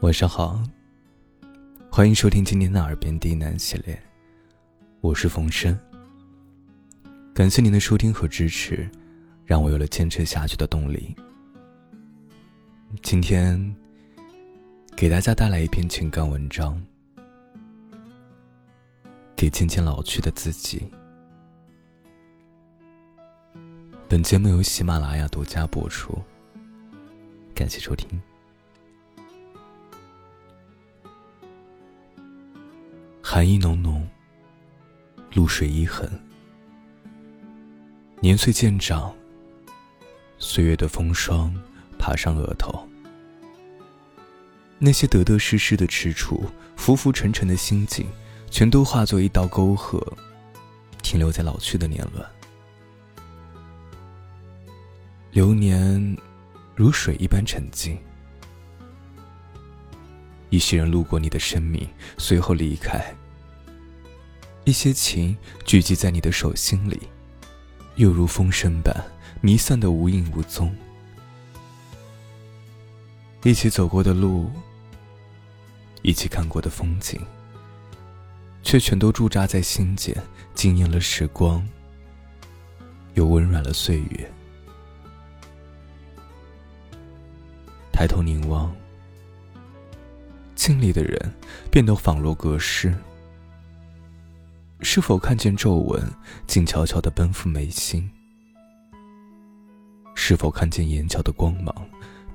晚上好，欢迎收听今天的《耳边低喃》系列，我是冯生。感谢您的收听和支持，让我有了坚持下去的动力。今天给大家带来一篇情感文章，给渐渐老去的自己。本节目由喜马拉雅独家播出，感谢收听。寒意浓浓，露水一痕。年岁渐长，岁月的风霜爬上额头。那些得得失失的踟蹰，浮浮沉沉的心境，全都化作一道沟壑，停留在老去的年轮。流年如水一般沉静。一些人路过你的生命，随后离开。一些情聚集在你的手心里，又如风声般弥散的无影无踪。一起走过的路，一起看过的风景，却全都驻扎在心间，惊艳了时光，又温软了岁月。抬头凝望。经历的人变得仿若隔世，是否看见皱纹静悄悄的奔赴眉心？是否看见眼角的光芒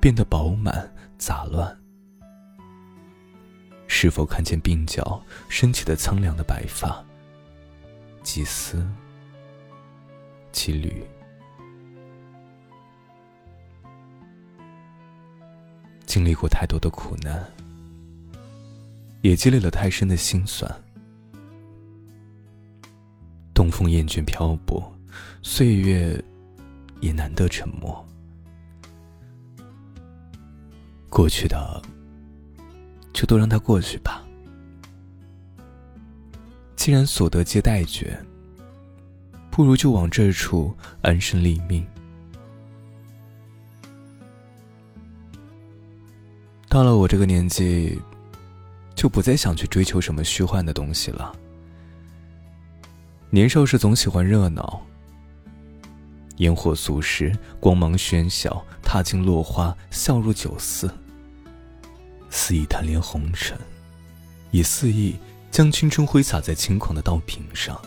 变得饱满杂乱？是否看见鬓角升起的苍凉的白发？几丝，几缕，经历过太多的苦难。也积累了太深的心酸。东风厌倦漂泊，岁月也难得沉默。过去的，就都让它过去吧。既然所得皆待绝，不如就往这处安身立命。到了我这个年纪。就不再想去追求什么虚幻的东西了。年少时总喜欢热闹，烟火俗世，光芒喧嚣，踏进落花，笑入酒肆，肆意贪恋红尘，也肆意将青春挥洒在轻狂的刀柄上，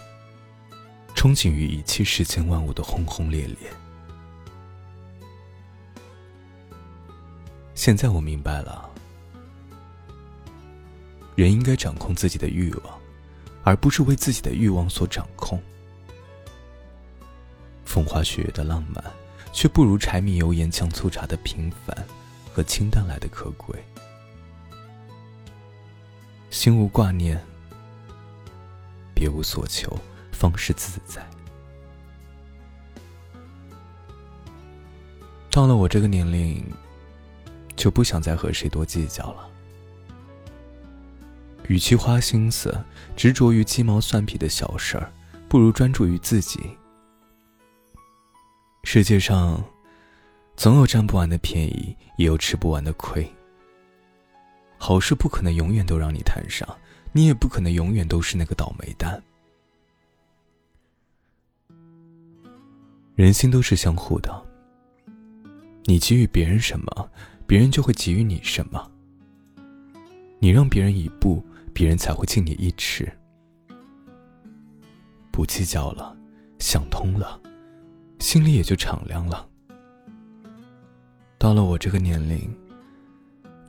憧憬于一切世间万物的轰轰烈烈。现在我明白了。人应该掌控自己的欲望，而不是为自己的欲望所掌控。风花雪月的浪漫，却不如柴米油盐酱醋茶的平凡和清淡来的可贵。心无挂念，别无所求，方是自在。到了我这个年龄，就不想再和谁多计较了。与其花心思执着于鸡毛蒜皮的小事儿，不如专注于自己。世界上，总有占不完的便宜，也有吃不完的亏。好事不可能永远都让你摊上，你也不可能永远都是那个倒霉蛋。人心都是相互的，你给予别人什么，别人就会给予你什么。你让别人一步。别人才会敬你一尺。不计较了，想通了，心里也就敞亮了。到了我这个年龄，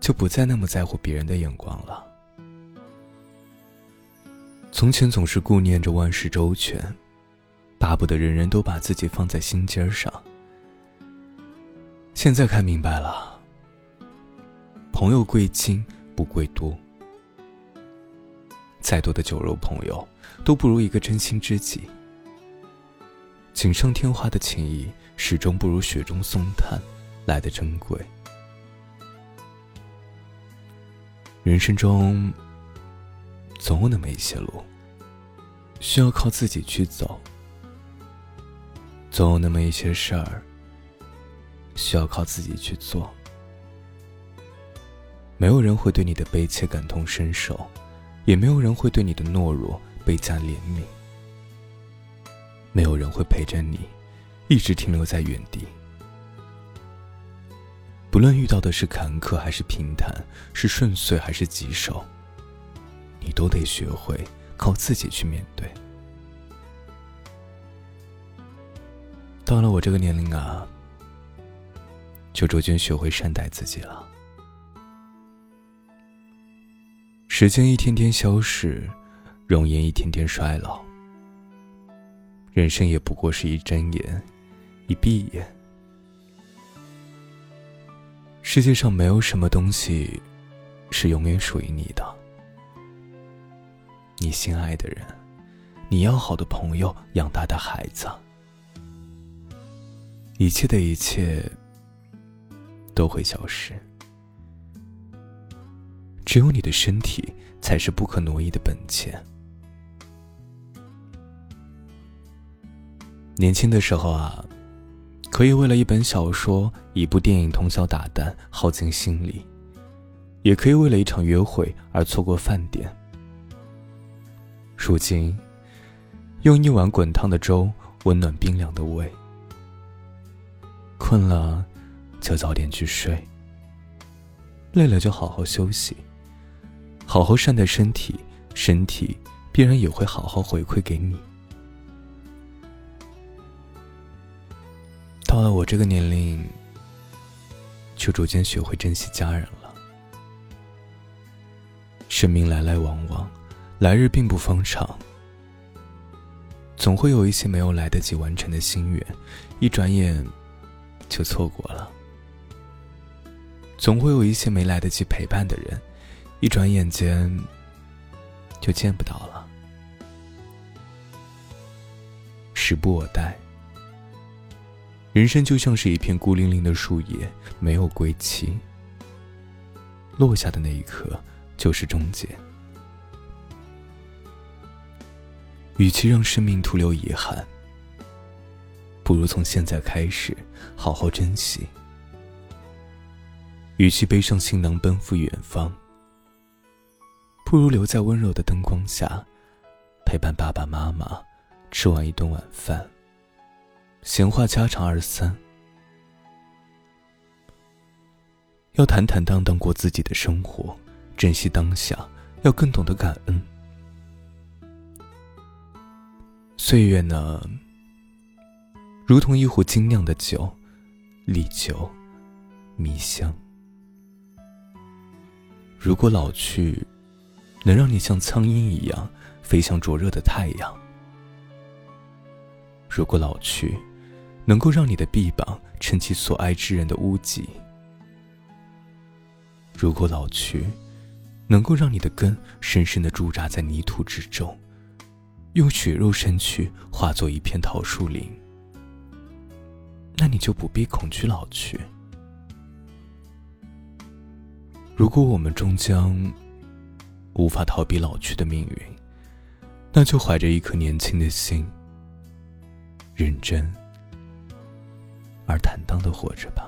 就不再那么在乎别人的眼光了。从前总是顾念着万事周全，巴不得人人都把自己放在心尖上。现在看明白了，朋友贵精不贵多。再多的酒肉朋友，都不如一个真心知己。锦上添花的情谊，始终不如雪中送炭来的珍贵。人生中，总有那么一些路，需要靠自己去走；总有那么一些事儿，需要靠自己去做。没有人会对你的悲切感同身受，也没有人会对你的懦弱倍加怜悯。没有人会陪着你，一直停留在原地。不论遇到的是坎坷还是平坦，是顺遂还是棘手，你都得学会靠自己去面对。到了我这个年龄啊，就逐渐学会善待自己了。时间一天天消逝，容颜一天天衰老，人生也不过是一睁眼，一闭眼。世界上没有什么东西是永远属于你的。你心爱的人，你要好的朋友，养大的孩子，一切的一切都会消失。只有你的身体才是不可挪移的本钱。年轻的时候啊。可以为了一本小说、一部电影通宵达旦，耗尽心力；也可以为了一场约会而错过饭点。如今，用一碗滚烫的粥温暖冰凉的胃。困了，就早点去睡；累了，就好好休息，好好善待身体，身体必然也会好好回馈给你。到了我这个年龄，就逐渐学会珍惜家人了。生命来来往往，来日并不方长，总会有一些没有来得及完成的心愿，一转眼就错过了；总会有一些没来得及陪伴的人，一转眼间就见不到了。时不我待。人生就像是一片孤零零的树叶，没有归期。落下的那一刻，就是终结。与其让生命徒留遗憾，不如从现在开始好好珍惜。与其背上行囊奔赴远方，不如留在温柔的灯光下，陪伴爸爸妈妈吃完一顿晚饭。闲话家常二三，要坦坦荡荡过自己的生活，珍惜当下，要更懂得感恩。岁月呢，如同一壶精酿的酒，历久弥香。如果老去，能让你像苍蝇一样飞向灼热的太阳；如果老去，能够让你的臂膀撑起所爱之人的屋脊。如果老去，能够让你的根深深的驻扎在泥土之中，用血肉身躯化作一片桃树林，那你就不必恐惧老去。如果我们终将无法逃避老去的命运，那就怀着一颗年轻的心，认真。而坦荡的活着吧。